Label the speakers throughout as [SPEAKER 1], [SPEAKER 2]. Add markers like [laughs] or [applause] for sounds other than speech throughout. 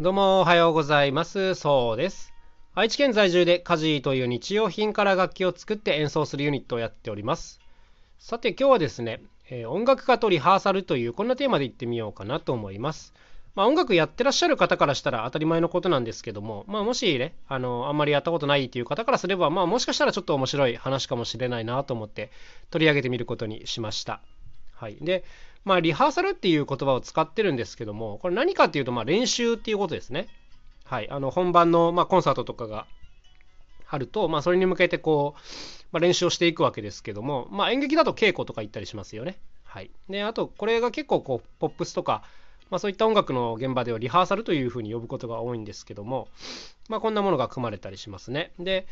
[SPEAKER 1] どうもおはようございます。そうです。愛知県在住でカジーという日用品から楽器を作って演奏するユニットをやっております。さて今日はですね、えー、音楽家とリハーサルというこんなテーマでいってみようかなと思います。まあ、音楽やってらっしゃる方からしたら当たり前のことなんですけども、まあ、もしね、あの、あんまりやったことないっていう方からすれば、まあ、もしかしたらちょっと面白い話かもしれないなと思って取り上げてみることにしました。はい。で、まあ、リハーサルっていう言葉を使ってるんですけども、これ何かっていうと、まあ、練習っていうことですね。はい。あの、本番の、まあ、コンサートとかがあると、まあ、それに向けてこう、まあ、練習をしていくわけですけども、まあ、演劇だと稽古とか行ったりしますよね。はい。で、あと、これが結構こう、ポップスとか、まあ、そういった音楽の現場ではリハーサルというふうに呼ぶことが多いんですけども、まあ、こんなものが組まれたりしますね。で、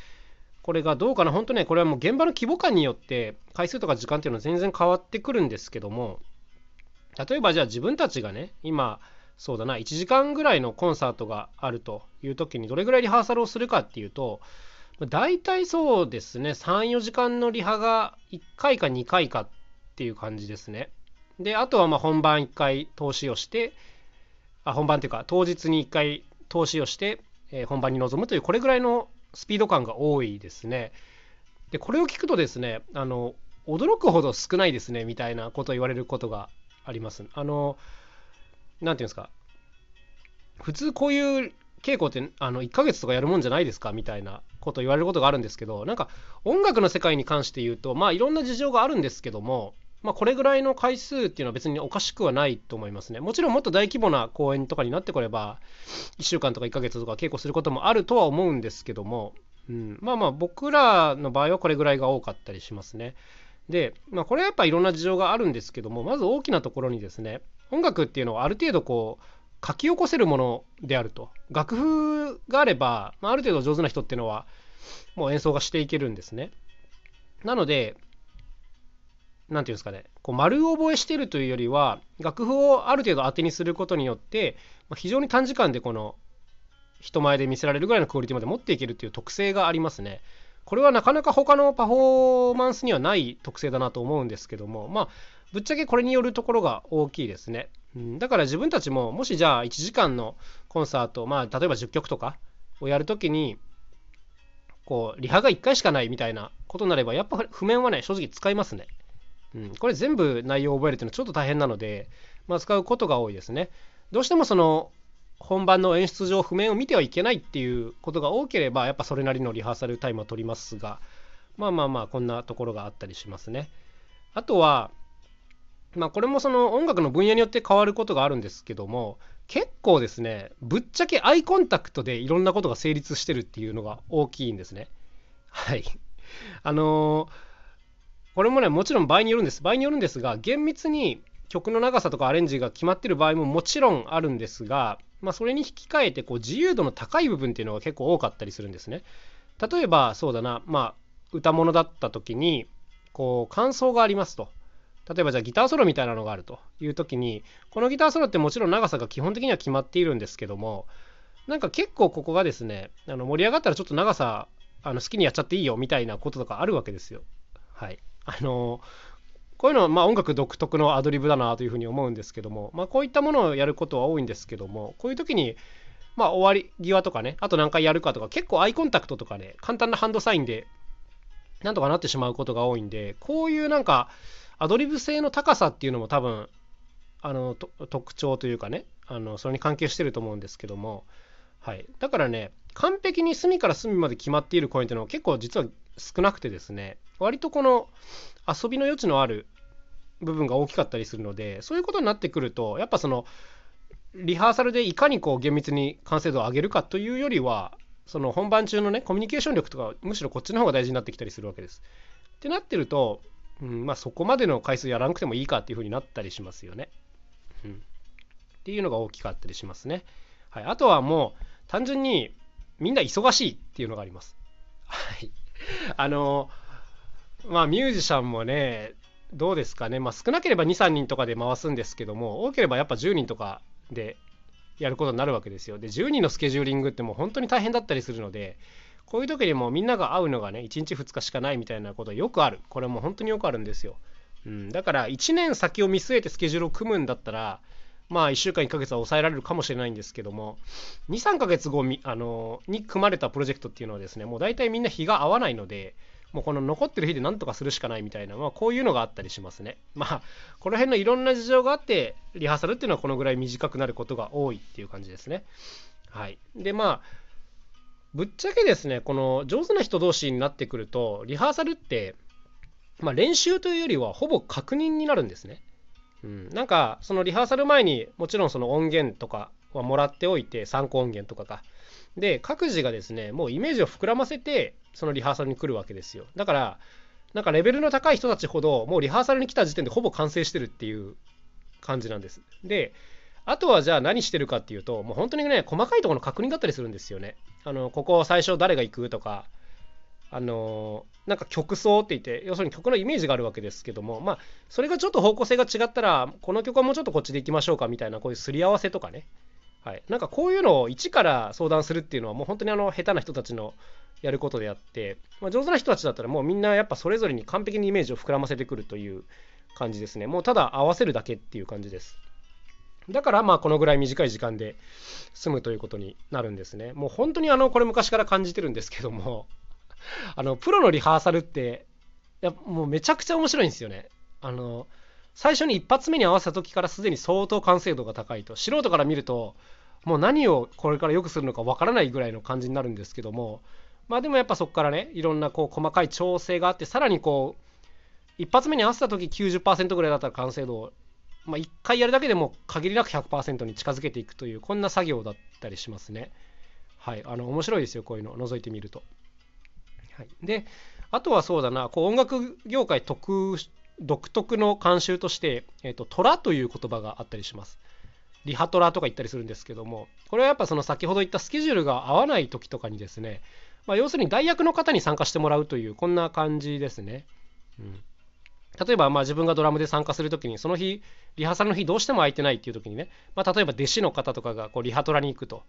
[SPEAKER 1] これがどうかな、本当ね、これはもう現場の規模感によって、回数とか時間っていうのは全然変わってくるんですけども、例えばじゃあ自分たちがね今そうだな1時間ぐらいのコンサートがあるという時にどれぐらいリハーサルをするかっていうと大体そうですね34時間のリハが1回か2回かっていう感じですね。であとはま本番1回投資をしてあ本番っていうか当日に1回投資をして、え、本番に臨むというこれぐらいのスピード感が多いですね。でこれを聞くとですねあの驚くほど少ないですねみたいなことを言われることがあります。あの、なんていうんですか、普通こういう稽古ってあの1ヶ月とかやるもんじゃないですかみたいなこと言われることがあるんですけど、なんか音楽の世界に関して言うと、まあいろんな事情があるんですけども、まあ、これぐらいの回数っていうのは別におかしくはないと思いますね。もちろんもっと大規模な公演とかになってこれば、1週間とか1ヶ月とか稽古することもあるとは思うんですけども、うん、まあまあ僕らの場合はこれぐらいが多かったりしますね。で、まあ、これはやっぱいろんな事情があるんですけどもまず大きなところにですね音楽っていうのはある程度こう書き起こせるものであると楽譜があれば、まあ、ある程度上手な人っていうのはもう演奏がしていけるんですねなので何て言うんですかねこう丸覚えしてるというよりは楽譜をある程度当てにすることによって、まあ、非常に短時間でこの人前で見せられるぐらいのクオリティまで持っていけるという特性がありますね。これはなかなか他のパフォーマンスにはない特性だなと思うんですけどもまあぶっちゃけこれによるところが大きいですね、うん、だから自分たちももしじゃあ1時間のコンサートまあ例えば10曲とかをやるときにこうリハが1回しかないみたいなことになればやっぱ譜面はね正直使いますね、うん、これ全部内容を覚えるっていうのはちょっと大変なので、まあ、使うことが多いですね。どうしてもその本番の演出上譜面を見てはいけないっていうことが多ければやっぱそれなりのリハーサルタイムは取りますがまあまあまあこんなところがあったりしますね。あとはまあこれもその音楽の分野によって変わることがあるんですけども結構ですねぶっちゃけアイコンタクトでいろんなことが成立してるっていうのが大きいんですね。はい。あのー、これもねもちろん場合によるんです場合によるんですが厳密に曲の長さとかアレンジが決まってる場合ももちろんあるんですがまあ、それに引き換えてこう自由度の高い部分っていうのが結構多かったりするんですね。例えばそうだな、まあ、歌物だった時にこう感想がありますと。例えばじゃあギターソロみたいなのがあるという時にこのギターソロってもちろん長さが基本的には決まっているんですけどもなんか結構ここがですねあの盛り上がったらちょっと長さあの好きにやっちゃっていいよみたいなこととかあるわけですよ。はい。あのこういうのはまあ音楽独特のアドリブだなというふうに思うんですけども、まあ、こういったものをやることは多いんですけどもこういう時にまあ終わり際とかねあと何回やるかとか結構アイコンタクトとかね簡単なハンドサインでなんとかなってしまうことが多いんでこういうなんかアドリブ性の高さっていうのも多分あの特徴というかねあのそれに関係してると思うんですけども、はい、だからね完璧に隅から隅まで決まっているコインっていうのは結構実は少なくてですね割とこの遊びの余地のある部分が大きかったりするのでそういうことになってくるとやっぱそのリハーサルでいかにこう厳密に完成度を上げるかというよりはその本番中のねコミュニケーション力とかむしろこっちの方が大事になってきたりするわけです。ってなってると、うんまあ、そこまでの回数やらなくてもいいかっていうふうになったりしますよね。うん、っていうのが大きかったりしますね。はい、あとはもう単純にみんな忙しいっていうのがあります。はい。あのまあミュージシャンもねどうですかね、まあ、少なければ23人とかで回すんですけども多ければやっぱ10人とかでやることになるわけですよ。で10人のスケジューリングってもう本当に大変だったりするのでこういう時にもみんなが会うのがね1日2日しかないみたいなことよくある。これも本当によくあるんですよ、うん、だから1年先を見据えてスケジュールを組むんだったらまあ1週間1ヶ月は抑えられるかもしれないんですけども23ヶ月後あのに組まれたプロジェクトっていうのはですねもう大体みんな日が合わないのでもうこの残ってる日で何とかするしかないみたいな、まあ、こういうのがあったりしますね。まあこの辺のいろんな事情があってリハーサルっていうのはこのぐらい短くなることが多いっていう感じですね。はい、でまあぶっちゃけですねこの上手な人同士になってくるとリハーサルって、まあ、練習というよりはほぼ確認になるんですね。うん、なんかそのリハーサル前にもちろんその音源とかはもらっておいて参考音源とかかで各自がですねもうイメージを膨らませてそのリハーサルに来るわけですよ。だからなんかレベルの高い人たちほどもうリハーサルに来た時点でほぼ完成してるっていう感じなんです。であとはじゃあ何してるかっていうともう本当にね細かいところの確認だったりするんですよね。あのここ最初誰が行くとかあのなんか曲奏って言って要するに曲のイメージがあるわけですけどもまあそれがちょっと方向性が違ったらこの曲はもうちょっとこっちでいきましょうかみたいなこういうすり合わせとかね。はい、なんかこういうのを一から相談するっていうのはもう本当にあの下手な人たちのやることであって、まあ、上手な人たちだったらもうみんなやっぱそれぞれに完璧にイメージを膨らませてくるという感じですね。もうただ合わせるだけっていう感じです。だからまあこのぐらい短い時間で済むということになるんですね。もう本当にあのこれ昔から感じてるんですけども [laughs] あのプロのリハーサルっていやもうめちゃくちゃ面白いんですよね。あの最初に一発目に合わせた時からすでに相当完成度が高いと。素人から見るともう何をこれから良くするのかわからないぐらいの感じになるんですけどもまあでもやっぱそこからねいろんなこう細かい調整があってさらにこう一発目に合わせた時90%ぐらいだったら完成度を、まあ、1回やるだけでも限りなく100%に近づけていくというこんな作業だったりしますね。はい、あの面白いですよこういうのを覗いてみると。はい、であとはそうだなこう音楽業界特独特の慣習として、えーと、トラという言葉があったりします。リハトラとか言ったりするんですけども、これはやっぱその先ほど言ったスケジュールが合わない時とかにですね、まあ、要するに代役の方に参加してもらうという、こんな感じですね。うん、例えばまあ自分がドラムで参加するときに、その日、リハーサルの日どうしても空いてないっていうときにね、まあ、例えば弟子の方とかがこうリハトラに行くと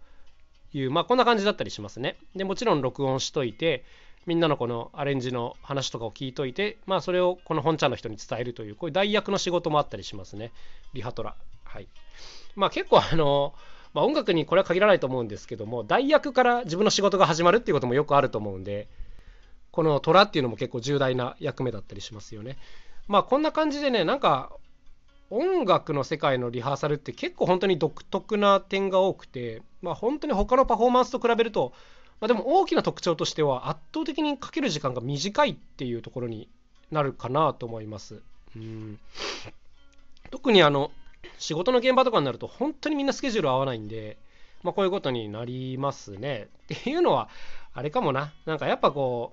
[SPEAKER 1] いう、まあ、こんな感じだったりしますね。でもちろん録音しといて、みんなのこのアレンジの話とかを聞いといて、まあ、それをこの本ちゃんの人に伝えるという、こういう代役の仕事もあったりしますね。リハトラ。はい。まあ、結構あの、まあ、音楽にこれは限らないと思うんですけども、代役から自分の仕事が始まるっていうこともよくあると思うんで、この虎っていうのも結構重大な役目だったりしますよね。まあ、こんな感じでね、なんか、音楽の世界のリハーサルって結構本当に独特な点が多くて、まあ、本当に他のパフォーマンスと比べるとまあ、でも大きな特徴としては圧倒的にかける時間が短いっていうところになるかなと思います。うん特にあの仕事の現場とかになると本当にみんなスケジュール合わないんで、まあ、こういうことになりますね。っていうのはあれかもななんかやっぱこ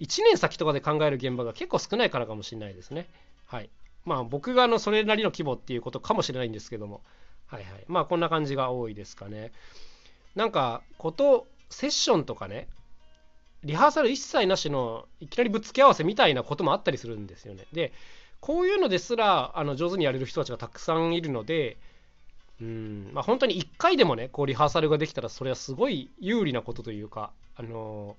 [SPEAKER 1] う1年先とかで考える現場が結構少ないからかもしれないですね。はい。まあ僕があのそれなりの規模っていうことかもしれないんですけども、はいはい。まあこんな感じが多いですかね。なんかことセッションとかねリハーサル一切なしのいきなりぶつけ合わせみたいなこともあったりするんですよね。でこういうのですらあの上手にやれる人たちがたくさんいるのでうんまあ本当に1回でもねこうリハーサルができたらそれはすごい有利なことというかあの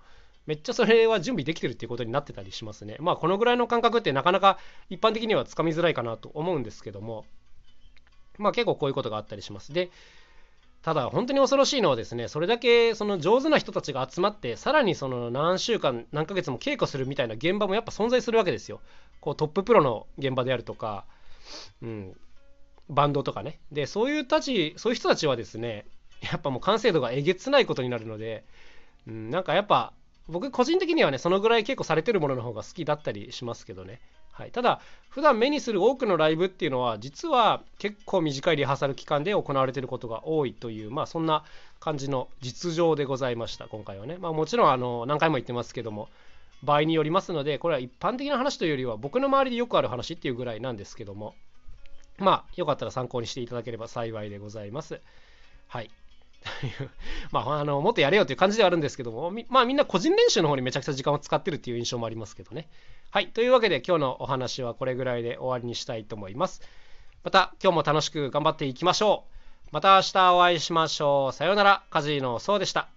[SPEAKER 1] めっちゃそれは準備できてるっていうことになってたりしますね。まあこのぐらいの感覚ってなかなか一般的にはつかみづらいかなと思うんですけどもまあ結構こういうことがあったりします。でただ本当に恐ろしいのはですねそれだけその上手な人たちが集まってさらにその何週間何ヶ月も稽古するみたいな現場もやっぱ存在するわけですよ。こうトッププロの現場であるとか、うん、バンドとかね。でそういうたちそういう人たちはですねやっぱもう完成度がえげつないことになるので、うん、なんかやっぱ僕個人的にはねそのぐらい結構されてるものの方が好きだったりしますけどね。はい、ただ普段目にする多くのライブっていうのは実は結構短いリハーサル期間で行われていることが多いというまあそんな感じの実情でございました今回はね、まあ、もちろんあの何回も言ってますけども場合によりますのでこれは一般的な話というよりは僕の周りでよくある話っていうぐらいなんですけどもまあよかったら参考にしていただければ幸いでございます。はい。[laughs] まあ、あのもっとやれよという感じではあるんですけども、まあみんな個人練習の方にめちゃくちゃ時間を使ってるっていう印象もありますけどね。はい。というわけで今日のお話はこれぐらいで終わりにしたいと思います。また今日も楽しく頑張っていきましょう。また明日お会いしましょう。さようなら。カジーノそうでした。